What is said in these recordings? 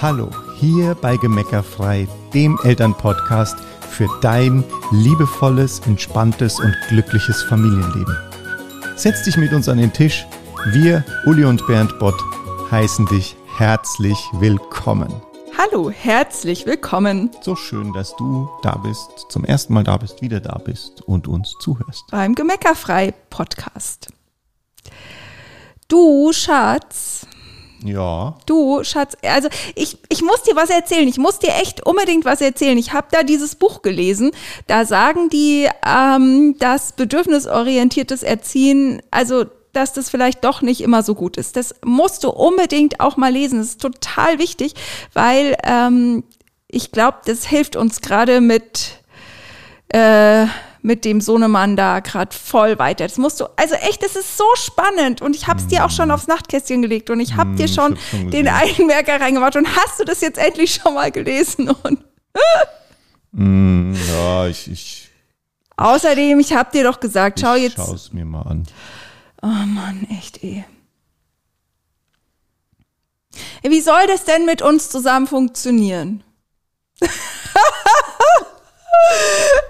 Hallo, hier bei Gemeckerfrei, dem Elternpodcast für dein liebevolles, entspanntes und glückliches Familienleben. Setz dich mit uns an den Tisch. Wir, Uli und Bernd Bott, heißen dich herzlich willkommen. Hallo, herzlich willkommen So schön, dass du da bist, zum ersten Mal da bist, wieder da bist und uns zuhörst. beim Gemeckerfrei Podcast. Du, Schatz, Ja, du, Schatz, also ich, ich muss dir was erzählen. Ich muss dir echt unbedingt was erzählen. Ich habe da dieses Buch gelesen. Da sagen die, ähm, dass bedürfnisorientiertes Erziehen, also dass das vielleicht doch nicht immer so gut ist. Das musst du unbedingt auch mal lesen. Das ist total wichtig, weil ähm, ich glaube, das hilft uns gerade mit äh, mit dem Sohnemann da gerade voll weiter. Das musst du, also echt, das ist so spannend und ich habe es dir auch schon aufs Nachtkästchen gelegt und ich habe Mm, dir schon, schon den gesehen. Einmerker reingemacht und hast du das jetzt endlich schon mal gelesen? Und mm, ja, ich, ich, außerdem, ich habe dir doch gesagt, schau jetzt, schau's mir mal an. oh Mann, echt eh. Wie soll das denn mit uns zusammen funktionieren?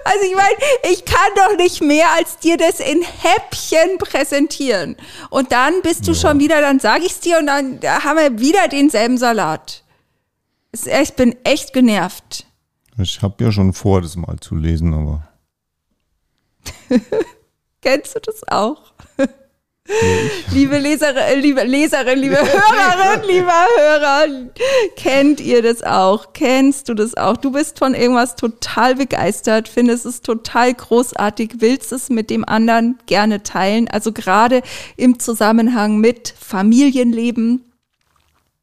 Also ich meine, ich kann doch nicht mehr als dir das in Häppchen präsentieren. Und dann bist du schon wieder, dann sage ich es dir und dann haben wir wieder denselben Salat. Ich bin echt genervt. Ich habe ja schon vor, das mal zu lesen, aber Kennst du das auch? liebe Leserin, äh, liebe Leserin, liebe Hörerin, lieber Hörer, kennt ihr das auch? Kennst du das auch? Du bist von irgendwas total begeistert, findest es total großartig, willst es mit dem anderen gerne teilen, also gerade im Zusammenhang mit Familienleben,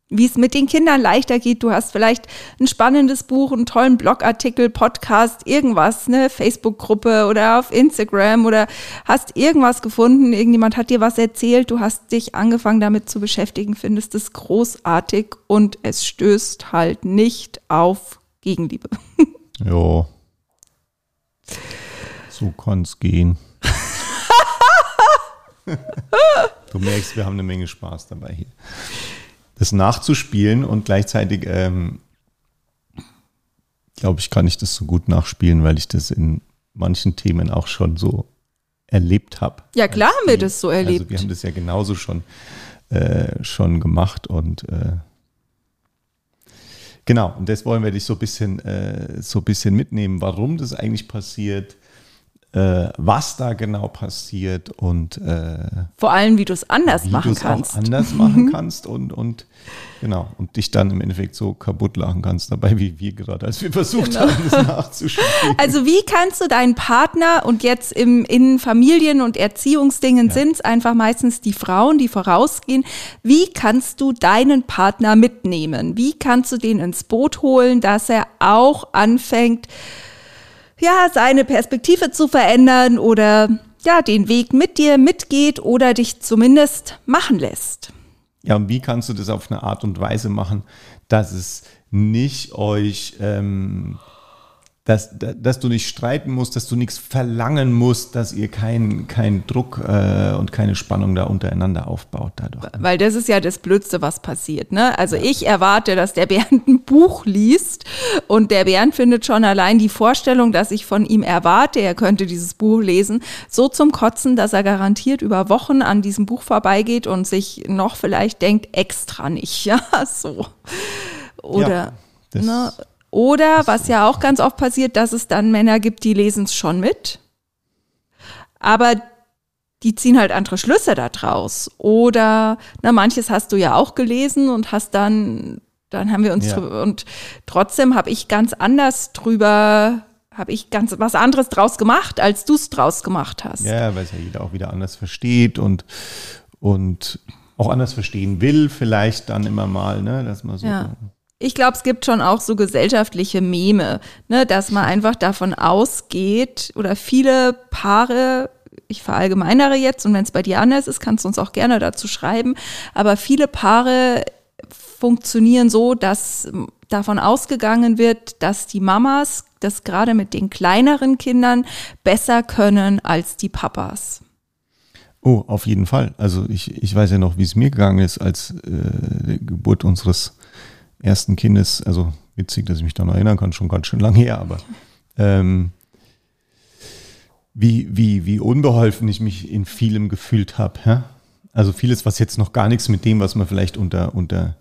wie es mit den Kindern leichter geht. Du hast vielleicht ein spannendes Buch, einen tollen Blogartikel, Podcast, irgendwas, ne, Facebook-Gruppe oder auf Instagram oder hast irgendwas gefunden, irgendjemand hat dir was erzählt, du hast dich angefangen damit zu beschäftigen, findest es großartig und es stößt halt nicht auf Gegenliebe. ja. So kann's gehen. du merkst, wir haben eine Menge Spaß dabei hier. Das nachzuspielen und gleichzeitig, ähm, glaube ich, kann ich das so gut nachspielen, weil ich das in manchen Themen auch schon so erlebt habe. Ja, klar haben wir das so Also erlebt. wir haben das ja genauso schon, äh, schon gemacht und äh, genau, und das wollen wir dich so ein bisschen, äh, so ein bisschen mitnehmen, warum das eigentlich passiert, äh, was da genau passiert und äh, Vor allem, wie du es anders machen auch kannst. Mhm. anders machen kannst und, und genau, und dich dann im Endeffekt so kaputt lachen kannst dabei, wie wir gerade, als wir versucht Genau. haben, das nachzuspielen. Also wie kannst du deinen Partner und jetzt im, in Familien- und Erziehungsdingen sind es einfach meistens die Frauen, die vorausgehen, wie kannst du deinen Partner mitnehmen? Wie kannst du den ins Boot holen, dass er auch anfängt, ja, seine Perspektive zu verändern oder ja, den Weg mit dir mitgeht oder dich zumindest machen lässt? Ja, und wie kannst du das auf eine Art und Weise machen, dass es nicht euch, ähm, dass, da- dass du nicht streiten musst, dass du nichts verlangen musst, dass ihr keinen keinen Druck äh, und keine Spannung da untereinander aufbaut dadurch. Weil das ist ja das Blödste, was passiert. Ne? Also ich erwarte, dass der Bernd ein Buch liest und der Bernd findet schon allein die Vorstellung, dass ich von ihm erwarte, er könnte dieses Buch lesen, so zum Kotzen, dass er garantiert über Wochen an diesem Buch vorbeigeht und sich noch vielleicht denkt, extra nicht. Ja, so. Oder, Ja, ne? Oder was ja auch ganz oft passiert, dass es dann Männer gibt, die lesen es schon mit. Aber die ziehen halt andere Schlüsse da draus. Oder, na, manches hast du ja auch gelesen und hast dann, dann haben wir uns Ja. drüber, und trotzdem habe ich ganz anders drüber, habe ich ganz was anderes draus gemacht, als du es draus gemacht hast. Ja, weil es ja jeder auch wieder anders versteht und, und auch anders verstehen will, vielleicht dann immer mal, ne, dass man so. Ja. Ich glaube, es gibt schon auch so gesellschaftliche Meme, ne, dass man einfach davon ausgeht oder viele Paare, ich verallgemeinere jetzt und wenn es bei dir anders ist, kannst du uns auch gerne dazu schreiben, aber viele Paare funktionieren so, dass davon ausgegangen wird, dass die Mamas das gerade mit den kleineren Kindern besser können als die Papas. Oh, auf jeden Fall. Also ich, ich weiß ja noch, wie es mir gegangen ist, als äh, die Geburt unseres ersten Kindes, also witzig, dass ich mich da noch erinnern kann, schon ganz schön lange her, aber ähm, wie, wie, wie unbeholfen ich mich in vielem gefühlt habe. Ja? Also vieles, was jetzt noch gar nichts mit dem, was man vielleicht unter, unter,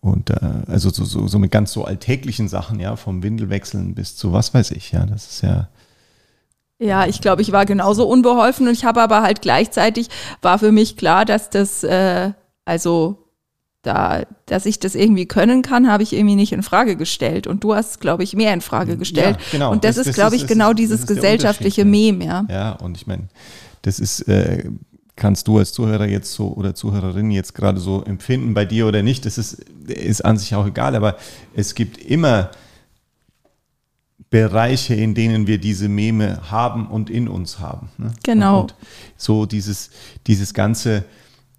unter also so, so, so mit ganz so alltäglichen Sachen, ja, vom Windelwechseln bis zu was weiß ich, ja, das ist ja. Ja, ich glaube, ich war genauso unbeholfen und ich habe aber halt gleichzeitig, war für mich klar, dass das, äh, also da, dass ich das irgendwie können kann, habe ich irgendwie nicht in Frage gestellt. Und du hast, glaube ich, mehr in Frage gestellt. Ja, genau. Und das, das ist, glaube ich, genau ist, dieses gesellschaftliche Meme, ja. Ja, und ich meine, das ist, äh, kannst du als Zuhörer jetzt so oder Zuhörerin jetzt gerade so empfinden bei dir oder nicht. Das ist, ist an sich auch egal, aber es gibt immer Bereiche, in denen wir diese Meme haben und in uns haben. Ne? Genau. Und so dieses, dieses ganze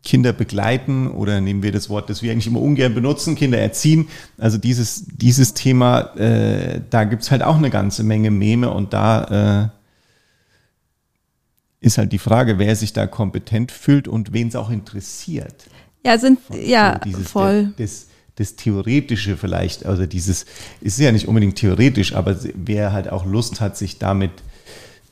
Kinder begleiten oder nehmen wir das Wort, das wir eigentlich immer ungern benutzen, Kinder erziehen. Also dieses, dieses Thema, äh, da gibt es halt auch eine ganze Menge Meme und da äh, ist halt die Frage, wer sich da kompetent fühlt und wen es auch interessiert. Ja, sind, ja, so voll. Das, das Theoretische vielleicht, also dieses, ist ja nicht unbedingt theoretisch, aber wer halt auch Lust hat, sich damit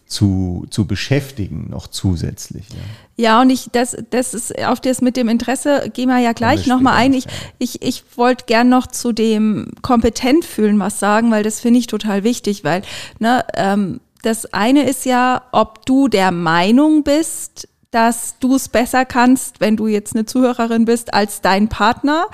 zu, zu beschäftigen, noch zusätzlich. Ja, ja und ich, das, das ist, auf das mit dem Interesse gehen wir ja gleich nochmal ein. Ich, ich, ich wollte gern noch zu dem kompetent fühlen was sagen, weil das finde ich total wichtig, weil, ne, ähm, das eine ist ja, ob du der Meinung bist, dass du es besser kannst, wenn du jetzt eine Zuhörerin bist, als dein Partner.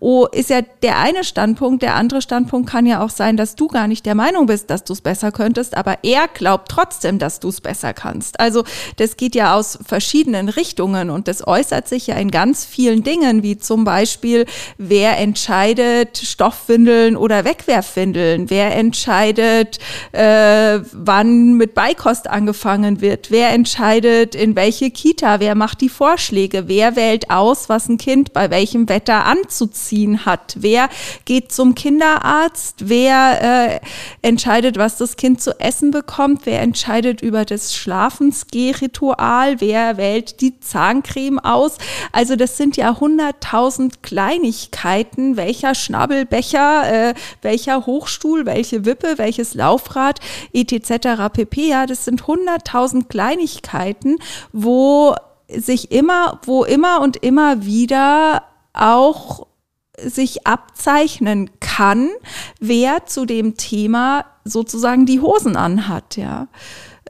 Oh, ist ja der eine Standpunkt. Der andere Standpunkt kann ja auch sein, dass du gar nicht der Meinung bist, dass du es besser könntest, aber er glaubt trotzdem, dass du es besser kannst. Also das geht ja aus verschiedenen Richtungen und das äußert sich ja in ganz vielen Dingen, wie zum Beispiel, wer entscheidet Stoffwindeln oder Wegwerfwindeln, wer entscheidet, äh, wann mit Beikost angefangen wird, wer entscheidet, in welche Kita? Wer macht die Vorschläge? Wer wählt aus, was ein Kind bei welchem Wetter anzuziehen hat? Wer geht zum Kinderarzt? Wer äh, entscheidet, was das Kind zu essen bekommt? Wer entscheidet über das Schlafensgehritual? Wer wählt die Zahncreme aus? Also das sind ja hunderttausend Kleinigkeiten. Welcher Schnabelbecher, äh, welcher Hochstuhl, welche Wippe, welches Laufrad, etc. pp. Ja, das sind hunderttausend Kleinigkeiten, wo sich immer, wo immer und immer wieder auch sich abzeichnen kann, wer zu dem Thema sozusagen die Hosen anhat, ja.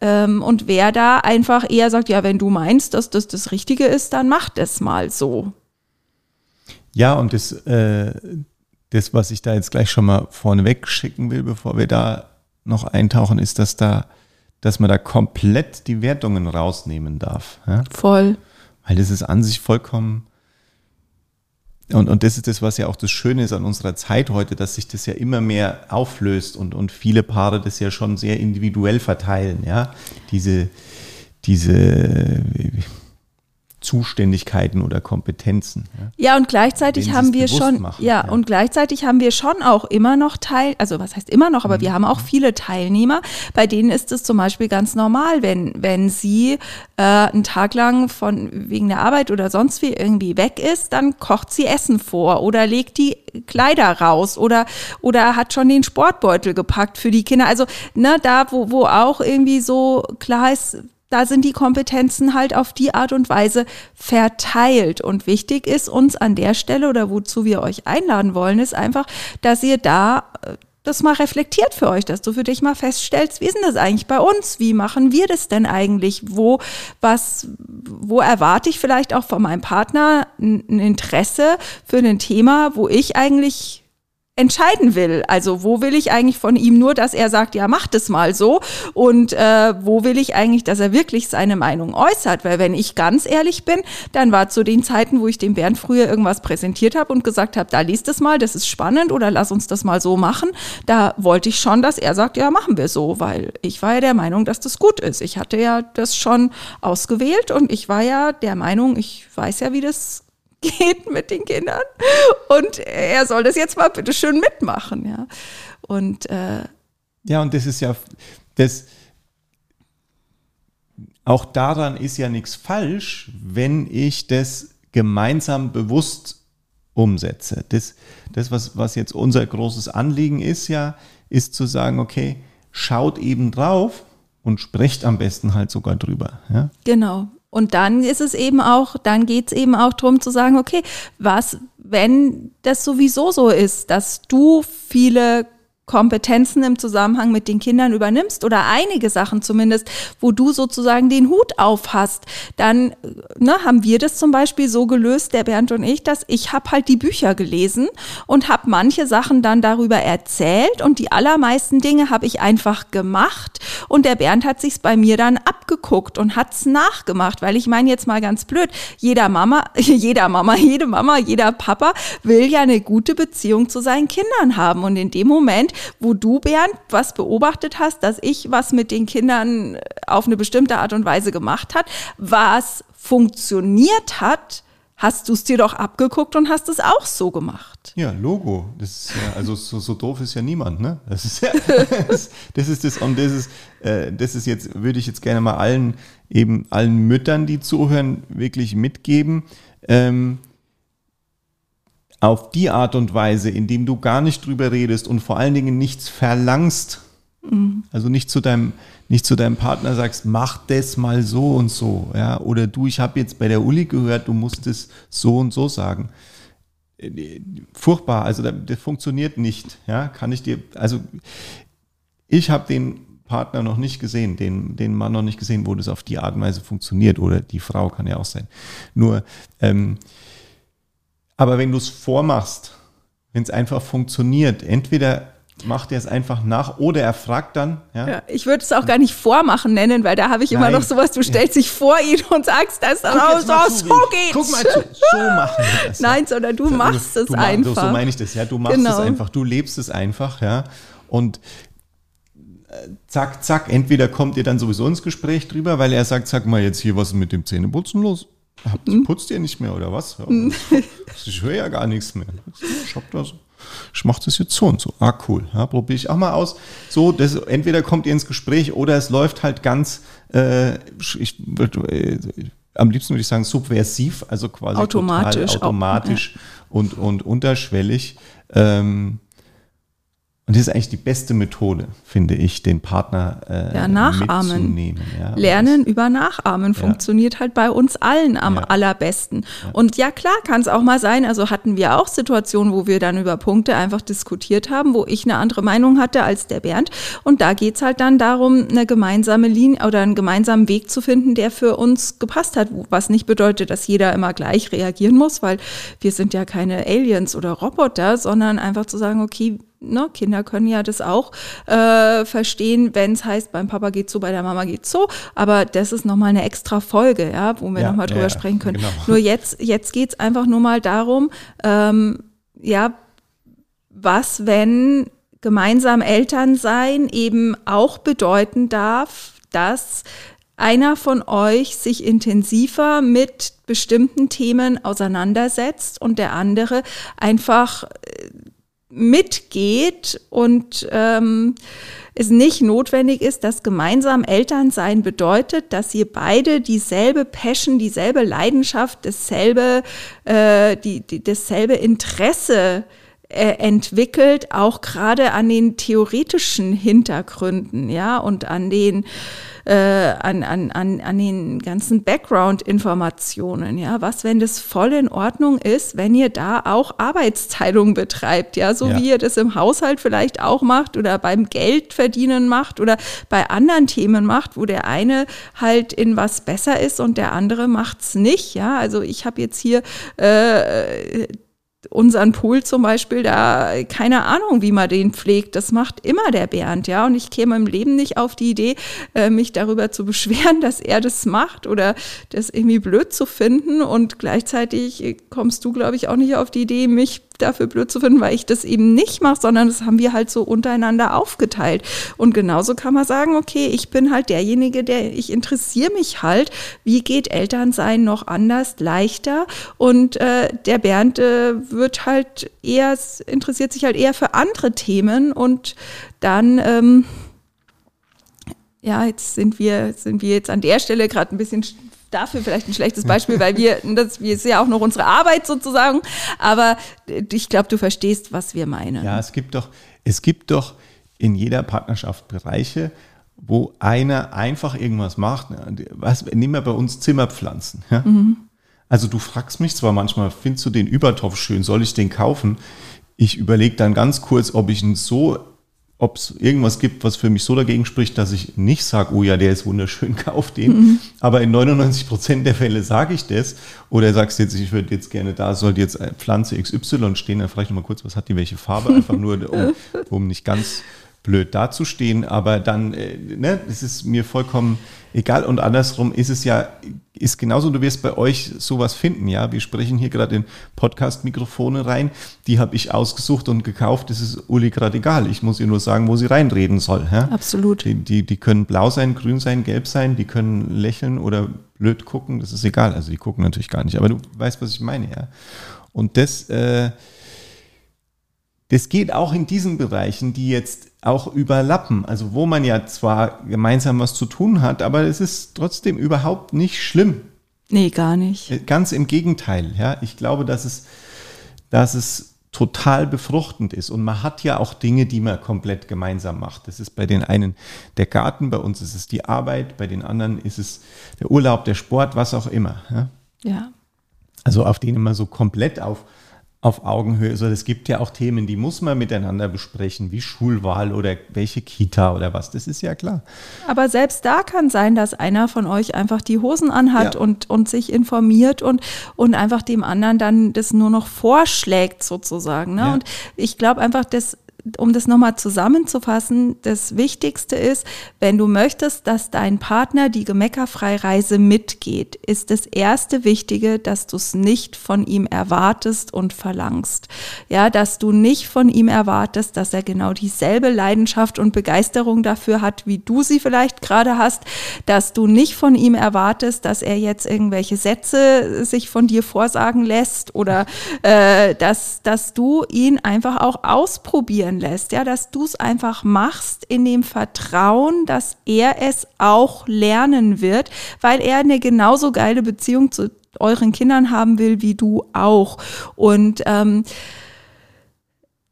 Ähm, und wer da einfach eher sagt, ja, wenn du meinst, dass das das Richtige ist, dann mach das mal so. Ja, und das, äh, das, was ich da jetzt gleich schon mal vorneweg schicken will, bevor wir da noch eintauchen, ist, dass da dass man da komplett die Wertungen rausnehmen darf. Ja? Voll. Weil das ist an sich vollkommen. Und, und das ist das, was ja auch das Schöne ist an unserer Zeit heute, dass sich das ja immer mehr auflöst und, und viele Paare das ja schon sehr individuell verteilen, ja. Diese, diese, Zuständigkeiten oder Kompetenzen. Ja, ja und gleichzeitig haben wir schon, machen, ja, ja, und gleichzeitig haben wir schon auch immer noch Teil, also was heißt immer noch, aber mhm. wir haben auch viele Teilnehmer, bei denen ist es zum Beispiel ganz normal, wenn, wenn sie äh, einen Tag lang von wegen der Arbeit oder sonst wie irgendwie weg ist, dann kocht sie Essen vor oder legt die Kleider raus oder, oder hat schon den Sportbeutel gepackt für die Kinder. Also, ne, da, wo, wo auch irgendwie so klar ist, da sind die Kompetenzen halt auf die Art und Weise verteilt. Und wichtig ist uns an der Stelle oder wozu wir euch einladen wollen, ist einfach, dass ihr da äh, das mal reflektiert für euch, dass du für dich mal feststellst, wie ist denn das eigentlich bei uns? Wie machen wir das denn eigentlich? Wo, was, wo erwarte ich vielleicht auch von meinem Partner ein Interesse für ein Thema, wo ich eigentlich entscheiden will. Also wo will ich eigentlich von ihm nur, dass er sagt, ja, mach das mal so und äh, wo will ich eigentlich, dass er wirklich seine Meinung äußert? Weil wenn ich ganz ehrlich bin, dann war zu den Zeiten, wo ich dem Bernd früher irgendwas präsentiert habe und gesagt habe, da liest es mal, das ist spannend oder lass uns das mal so machen, da wollte ich schon, dass er sagt, ja, machen wir so, weil ich war ja der Meinung, dass das gut ist. Ich hatte ja das schon ausgewählt und ich war ja der Meinung, ich weiß ja, wie das geht mit den Kindern und er soll das jetzt mal bitte schön mitmachen, ja. Und äh, ja, und das ist ja das auch daran ist ja nichts falsch, wenn ich das gemeinsam bewusst umsetze. Das, das was, was jetzt unser großes Anliegen ist, ja, ist zu sagen, okay, schaut eben drauf und sprecht am besten halt sogar drüber. Ja? Genau. Und dann ist es eben auch, dann geht es eben auch darum zu sagen, okay, was, wenn das sowieso so ist, dass du viele Kompetenzen im Zusammenhang mit den Kindern übernimmst oder einige Sachen zumindest, wo du sozusagen den Hut auf hast, dann ne, haben wir das zum Beispiel so gelöst, der Bernd und ich, dass ich habe halt die Bücher gelesen und habe manche Sachen dann darüber erzählt und die allermeisten Dinge habe ich einfach gemacht und der Bernd hat sich's bei mir dann abgeguckt und hat's nachgemacht, weil ich meine jetzt mal ganz blöd, jeder Mama, jeder Mama, jede Mama, jeder Papa will ja eine gute Beziehung zu seinen Kindern haben und in dem Moment wo du, Bernd, was beobachtet hast, dass ich was mit den Kindern auf eine bestimmte Art und Weise gemacht hat, was funktioniert hat, hast du es dir doch abgeguckt und hast es auch so gemacht. Ja, Logo. Das ist ja, also so, so doof ist ja niemand, ne? Das ist ja, das, das ist das und das ist, äh, das ist jetzt, würde ich jetzt gerne mal allen, eben allen Müttern, die zuhören, wirklich mitgeben. Ähm, auf die Art und Weise, indem du gar nicht drüber redest und vor allen Dingen nichts verlangst, mhm. also nicht zu deinem nicht zu deinem Partner sagst, mach das mal so und so, ja, oder du, ich habe jetzt bei der Uli gehört, du musst es so und so sagen. Furchtbar, also das, das funktioniert nicht, ja, kann ich dir, also ich habe den Partner noch nicht gesehen, den, den Mann noch nicht gesehen, wo das auf die Art und Weise funktioniert oder die Frau kann ja auch sein. Nur ähm, aber wenn du es vormachst, wenn es einfach funktioniert, entweder macht er es einfach nach oder er fragt dann. Ja, ja ich würde es auch gar nicht vormachen nennen, weil da habe ich Nein. immer noch sowas, du stellst dich vor ihn und sagst das dann auch so, so geht's. Guck mal zu, so machen wir das. Nein, sondern du machst es du, einfach. So meine ich das, ja, du machst genau. es einfach, du lebst es einfach, ja, und äh, zack, zack, entweder kommt ihr dann sowieso ins Gespräch drüber, weil er sagt, sag mal jetzt hier, was ist mit dem Zähneputzen los? Habt, hm? Putzt ihr nicht mehr oder was? Ja, hm. ich höre ja gar nichts mehr. Ich hab das. Ich mache das jetzt so und so. Ah, cool. Ja, probiere ich auch mal aus. So, das, entweder kommt ihr ins Gespräch oder es läuft halt ganz, äh, ich, äh, am liebsten würde ich sagen, subversiv, also quasi automatisch, automatisch auch, ja. und, und unterschwellig. Ähm, und das ist eigentlich die beste Methode, finde ich, den Partner äh, ja, nachahmen. mitzunehmen. Ja, Lernen über Nachahmen ja. funktioniert halt bei uns allen am ja. allerbesten. Und ja, klar kann es auch mal sein, also hatten wir auch Situationen, wo wir dann über Punkte einfach diskutiert haben, wo ich eine andere Meinung hatte als der Bernd. Und da geht's halt dann darum, eine gemeinsame Linie oder einen gemeinsamen Weg zu finden, der für uns gepasst hat. Was nicht bedeutet, dass jeder immer gleich reagieren muss, weil wir sind ja keine Aliens oder Roboter, sondern einfach zu sagen, okay, ne, Kinder können ja das auch äh, verstehen, wenn es heißt, beim Papa geht so, bei der Mama geht so. Aber das ist nochmal eine extra Folge, ja, wo wir ja, nochmal drüber ja, sprechen können. Genau. Nur jetzt, jetzt geht es einfach nur mal darum, ähm, ja, was, wenn gemeinsam Eltern sein eben auch bedeuten darf, dass einer von euch sich intensiver mit bestimmten Themen auseinandersetzt und der andere einfach äh, mitgeht und ähm, es nicht notwendig ist, dass gemeinsam Elternsein bedeutet, dass ihr beide dieselbe Passion, dieselbe Leidenschaft, dasselbe, äh, die, die, dasselbe Interesse äh, entwickelt, auch gerade an den theoretischen Hintergründen, ja, und an den äh, an, an, an, an den ganzen Background-Informationen. Ja, was, wenn das voll in Ordnung ist, wenn ihr da auch Arbeitsteilung betreibt, ja, so ja. wie ihr das im Haushalt vielleicht auch macht oder beim Geldverdienen macht oder bei anderen Themen macht, wo der eine halt in was besser ist und der andere macht's nicht. Ja, also ich habe jetzt hier äh, unseren Pool zum Beispiel, da keine Ahnung, wie man den pflegt. Das macht immer der Bernd, ja. Und ich käme im Leben nicht auf die Idee, äh, mich darüber zu beschweren, dass er das macht oder das irgendwie blöd zu finden. Und gleichzeitig kommst du, glaube ich, auch nicht auf die Idee, mich dafür blöd zu finden, weil ich das eben nicht mache, sondern das haben wir halt so untereinander aufgeteilt. Und genauso kann man sagen, okay, ich bin halt derjenige, der, ich interessiere mich halt, wie geht Elternsein noch anders, leichter. Und äh, der Bernd äh, wird halt eher, interessiert sich halt eher für andere Themen und dann, ähm, ja, jetzt sind wir, sind wir jetzt an der Stelle gerade ein bisschen dafür vielleicht ein schlechtes Beispiel, weil wir, das ist ja auch noch unsere Arbeit sozusagen. Aber ich glaube, du verstehst, was wir meinen. Ja, es gibt doch, es gibt doch in jeder Partnerschaft Bereiche, wo einer einfach irgendwas macht. Was, nehmen wir bei uns Zimmerpflanzen. Ja? Mhm. Also du fragst mich zwar manchmal, findest du den Übertopf schön, soll ich den kaufen? Ich überlege dann ganz kurz, ob ich ihn so, ob es irgendwas gibt, was für mich so dagegen spricht, dass ich nicht sage, oh ja, der ist wunderschön, kauf den. Mhm. Aber in 99 Prozent der Fälle sage ich das. Oder sagst jetzt, ich würde jetzt gerne, da sollte jetzt Pflanze XY stehen, dann ich nochmal kurz, was hat die, welche Farbe? Einfach nur, um, um nicht ganz blöd dazustehen, aber dann, äh, ne, es ist mir vollkommen egal. Und andersrum ist es ja, ist genauso, du wirst bei euch sowas finden, ja, wir sprechen hier gerade in Podcast-Mikrofone rein, die habe ich ausgesucht und gekauft, das ist Uli gerade egal, ich muss ihr nur sagen, wo sie reinreden soll, ja. Absolut. Die, die, die können blau sein, grün sein, gelb sein, die können lächeln oder blöd gucken, das ist egal, also die gucken natürlich gar nicht, aber du weißt, was ich meine, ja. Und das, äh, das geht auch in diesen Bereichen, die jetzt auch überlappen. Also wo man ja zwar gemeinsam was zu tun hat, aber es ist trotzdem überhaupt nicht schlimm. Nee, gar nicht. Äh, ganz im Gegenteil. Ja, ich glaube, dass es, dass es total befruchtend ist. Und man hat ja auch Dinge, die man komplett gemeinsam macht. Das ist bei den einen der Garten, bei uns ist es die Arbeit, bei den anderen ist es der Urlaub, der Sport, was auch immer. Ja. ja. Also auf denen man so komplett auf auf Augenhöhe. Also es gibt ja auch Themen, die muss man miteinander besprechen, wie Schulwahl oder welche Kita oder was. Das ist ja klar. Aber selbst da kann sein, dass einer von euch einfach die Hosen anhat ja. und, und sich informiert und, und einfach dem anderen dann das nur noch vorschlägt sozusagen. Ne? Ja. Und ich glaube einfach, dass um das nochmal zusammenzufassen, das Wichtigste ist, wenn du möchtest, dass dein Partner die Gemeckerfreireise mitgeht, ist das erste Wichtige, dass du es nicht von ihm erwartest und verlangst. Ja, dass du nicht von ihm erwartest, dass er genau dieselbe Leidenschaft und Begeisterung dafür hat, wie du sie vielleicht gerade hast, dass du nicht von ihm erwartest, dass er jetzt irgendwelche Sätze sich von dir vorsagen lässt oder äh, dass, dass du ihn einfach auch ausprobieren passieren lässt, ja, dass du es einfach machst in dem Vertrauen, dass er es auch lernen wird, weil er eine genauso geile Beziehung zu euren Kindern haben will wie du auch. Und ähm,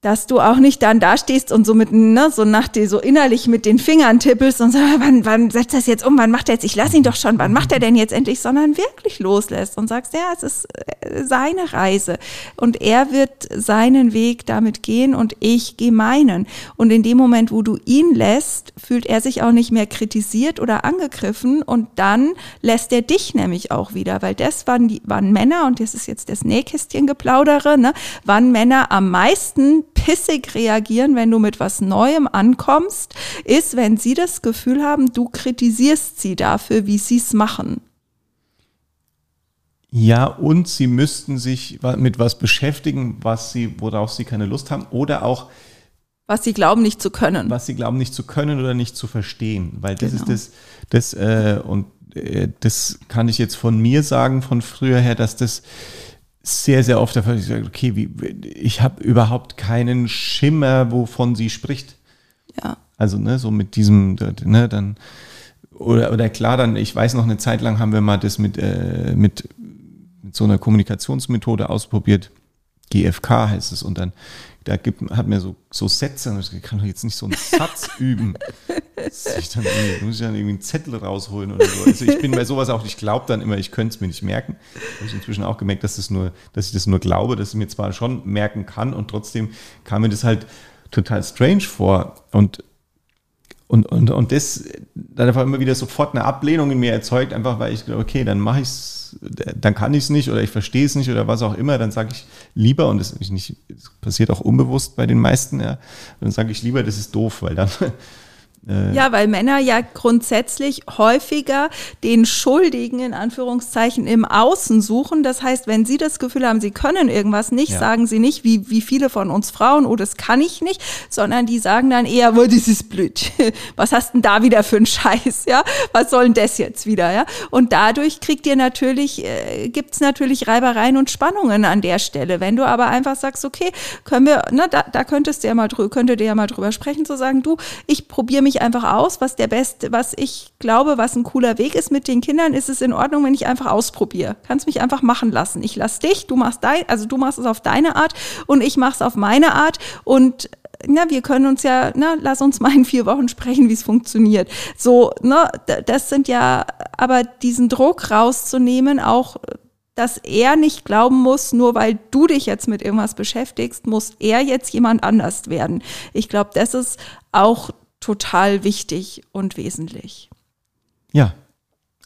dass du auch nicht dann da stehst und so mit, ne, so nach dir so innerlich mit den Fingern tippelst und sagst, wann, wann setzt das jetzt um, wann macht er jetzt, ich lass ihn doch schon, wann macht er denn jetzt endlich, sondern wirklich loslässt und sagst, ja, es ist äh, seine Reise. Und er wird seinen Weg damit gehen und ich gehe meinen. Und in dem Moment, wo du ihn lässt, fühlt er sich auch nicht mehr kritisiert oder angegriffen. Und dann lässt er dich nämlich auch wieder, weil das waren die, waren Männer und das ist jetzt das Nähkästchen geplaudere, ne, waren Männer am meisten pissig reagieren, wenn du mit was Neuem ankommst, ist, wenn sie das Gefühl haben, du kritisierst sie dafür, wie sie es machen. Ja, und sie müssten sich mit was beschäftigen, was sie, worauf sie keine Lust haben, oder auch was sie glauben nicht zu können. Was sie glauben nicht zu können oder nicht zu verstehen. Weil das genau. ist das, das äh, und äh, das kann ich jetzt von mir sagen, von früher her, dass das sehr, sehr oft der Fall, ich sage, okay, wie, ich habe überhaupt keinen Schimmer, wovon sie spricht. Ja. Also, ne, so mit diesem, ne, dann, oder, oder klar, dann, ich weiß noch, eine Zeit lang haben wir mal das mit, äh, mit, mit so einer Kommunikationsmethode ausprobiert. GFK heißt es. Und dann da gibt, hat mir so, so Sätze, und ich kann doch jetzt nicht so einen Satz üben. Ich dann, muss ich dann irgendwie einen Zettel rausholen oder so. Also ich bin bei sowas auch, ich glaube dann immer, ich könnte es mir nicht merken. Habe ich inzwischen auch gemerkt, dass, das nur, dass ich das nur glaube, dass ich mir zwar schon merken kann und trotzdem kam mir das halt total strange vor. Und und, und, und das dann einfach immer wieder sofort eine Ablehnung in mir erzeugt, einfach weil ich glaube, okay, dann mache ich es, dann kann ich es nicht oder ich verstehe es nicht oder was auch immer, dann sage ich lieber, und das, nicht, das passiert auch unbewusst bei den meisten, ja, dann sage ich lieber, das ist doof, weil dann äh, ja, weil Männer ja grundsätzlich häufiger den Schuldigen in Anführungszeichen im Außen suchen. Das heißt, wenn sie das Gefühl haben, sie können irgendwas nicht, ja. sagen sie nicht, wie, wie viele von uns Frauen, oh, das kann ich nicht, sondern die sagen dann eher, oh, das ist blöd. Was hast denn da wieder für ein Scheiß, ja? Was soll denn das jetzt wieder, ja? Und dadurch kriegt ihr natürlich, äh, gibt's natürlich Reibereien und Spannungen an der Stelle. Wenn du aber einfach sagst, okay, können wir, ne, da, da könntest du ja mal drüber, könntet ihr ja mal drüber sprechen, zu sagen, du, ich probiere mich mich einfach aus, was der beste, was ich glaube, was ein cooler Weg ist mit den Kindern, ist es in Ordnung, wenn ich einfach ausprobiere. Kannst mich einfach machen lassen. Ich lass dich, du machst dein, also du machst es auf deine Art und ich mach's auf meine Art und na, wir können uns ja, na, lass uns mal in vier Wochen sprechen, wie es funktioniert. So, ne, das sind ja, aber diesen Druck rauszunehmen, auch dass er nicht glauben muss, nur weil du dich jetzt mit irgendwas beschäftigst, muss er jetzt jemand anders werden. Ich glaube, das ist auch total wichtig und wesentlich. Ja,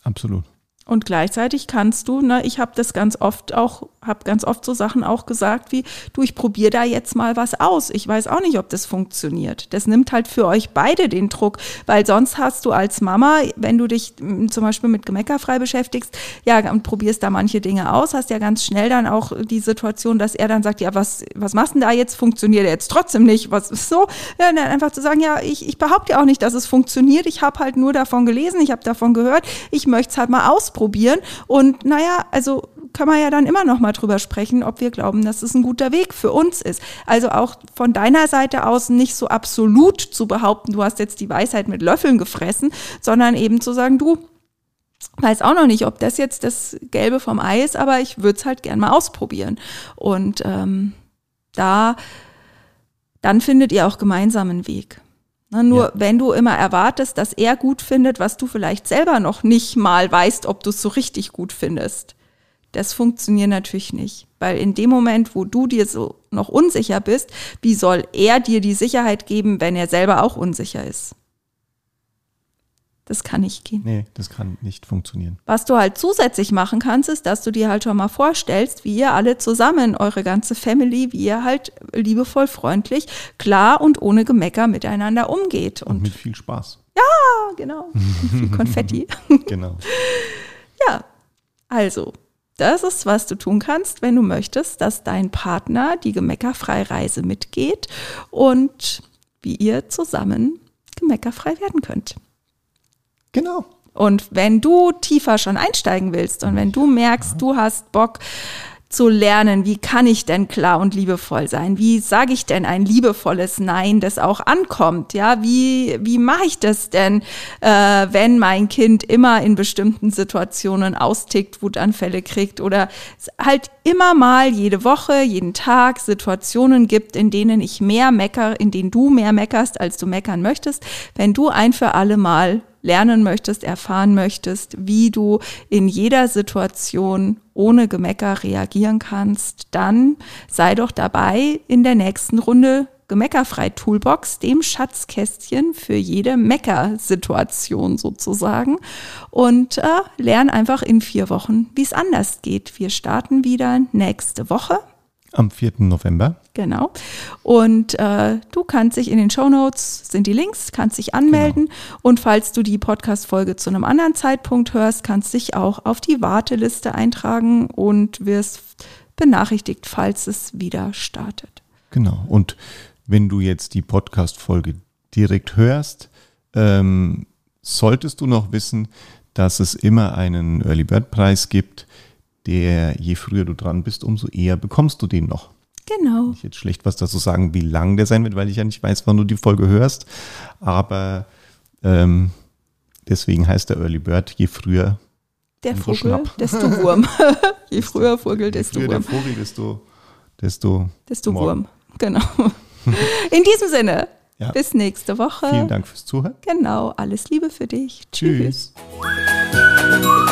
absolut. Und gleichzeitig kannst du, ne, ich habe das ganz oft auch, habe ganz oft so Sachen auch gesagt wie, du, ich probiere da jetzt mal was aus. Ich weiß auch nicht, ob das funktioniert. Das nimmt halt für euch beide den Druck, weil sonst hast du als Mama, wenn du dich zum Beispiel mit Gemeckerfrei beschäftigst, ja, und probierst da manche Dinge aus, hast ja ganz schnell dann auch die Situation, dass er dann sagt, ja, was, was machst denn da jetzt? Funktioniert jetzt trotzdem nicht? Was ist so? Ja, dann einfach zu sagen, ja, ich, ich behaupte ja auch nicht, dass es funktioniert. Ich habe halt nur davon gelesen, ich habe davon gehört, ich möchte es halt mal ausprobieren ausprobieren. Und naja, also kann man ja dann immer noch mal drüber sprechen, ob wir glauben, dass es ein guter Weg für uns ist. Also auch von deiner Seite aus nicht so absolut zu behaupten, du hast jetzt die Weisheit mit Löffeln gefressen, sondern eben zu sagen, du, weiß auch noch nicht, ob das jetzt das Gelbe vom Ei ist, aber ich würde es halt gern mal ausprobieren. Und ähm, da, dann findet ihr auch gemeinsam einen Weg. Ne, nur ja. wenn du immer erwartest, dass er gut findet, was du vielleicht selber noch nicht mal weißt, ob du es so richtig gut findest, das funktioniert natürlich nicht. Weil in dem Moment, wo du dir so noch unsicher bist, wie soll er dir die Sicherheit geben, wenn er selber auch unsicher ist? Das kann nicht gehen. Nee, das kann nicht funktionieren. Was du halt zusätzlich machen kannst, ist, dass du dir halt schon mal vorstellst, wie ihr alle zusammen, eure ganze Family, wie ihr halt liebevoll, freundlich, klar und ohne Gemecker miteinander umgeht. Und, und mit viel Spaß. Ja, genau. viel Konfetti. genau. Ja, also, das ist, was du tun kannst, wenn du möchtest, dass dein Partner die gemeckerfreie Reise mitgeht und wie ihr zusammen gemeckerfrei werden könnt. Genau. Und wenn du tiefer schon einsteigen willst und wenn du merkst, du hast Bock zu lernen, wie kann ich denn klar und liebevoll sein? Wie sage ich denn ein liebevolles Nein, das auch ankommt? Ja, wie, wie mache ich das denn, äh, wenn mein Kind immer in bestimmten Situationen austickt, Wutanfälle kriegt oder halt immer mal jede Woche, jeden Tag Situationen gibt, in denen ich mehr mecker, in denen du mehr meckerst, als du meckern möchtest, wenn du ein für alle Mal lernen möchtest, erfahren möchtest, wie du in jeder Situation ohne Gemecker reagieren kannst, dann sei doch dabei in der nächsten Runde Gemeckerfrei Toolbox, dem Schatzkästchen für jede Mecker-Situation sozusagen. Und äh, lern einfach in vier Wochen, wie es anders geht. Wir starten wieder nächste Woche am 4. November. Genau. Und äh, du kannst dich in den Show Notes sind die Links, kannst dich anmelden. Genau. Und falls du die Podcast-Folge zu einem anderen Zeitpunkt hörst, kannst dich auch auf die Warteliste eintragen und wirst benachrichtigt, falls es wieder startet. Genau. Und wenn du jetzt die Podcast-Folge direkt hörst, ähm, solltest du noch wissen, dass es immer einen Early Bird Preis gibt der je früher du dran bist, umso eher bekommst du den noch. Genau. Ich jetzt schlecht was dazu sagen, wie lang der sein wird, weil ich ja nicht weiß, wann du die Folge hörst. Aber ähm, deswegen heißt der Early Bird, je früher der Vogel, Schnapp. desto Wurm. je früher Vogel, desto je früher Wurm. der Vogel, desto, desto, desto Wurm. Genau. In diesem Sinne, ja. bis nächste Woche. Vielen Dank fürs Zuhören. Genau, alles Liebe für dich. Tschüss. Tschüss.